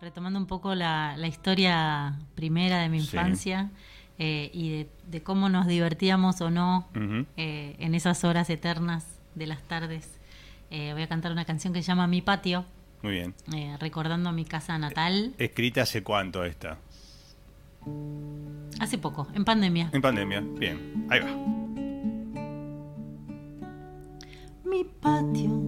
retomando un poco la, historia primera de mi infancia eh, y de, cómo nos divertíamos o no eh, en esas horas eternas de las tardes. Eh, voy a cantar una canción que se llama Mi Patio. Muy bien. recordando mi casa natal. ¿Escrita hace cuánto esta? Hace poco, en pandemia. En pandemia, bien. Ahí va. Mi patio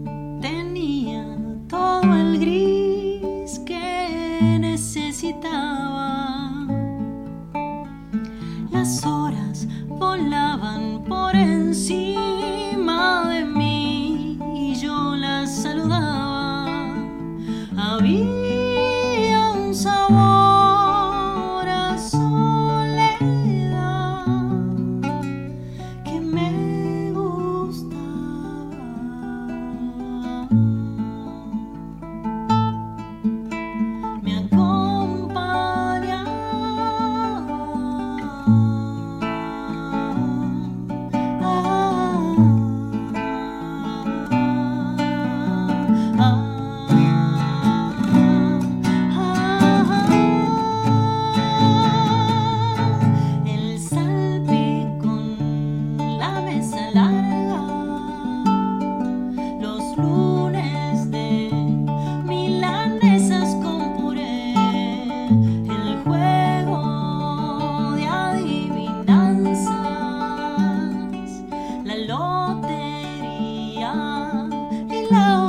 Las horas volaban por encima de mí y yo las saludaba. Había hello.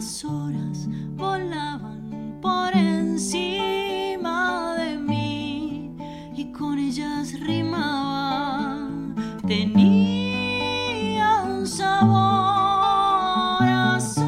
las horas volaban por encima de mí y con ellas rimaba. Tenía un sabor así.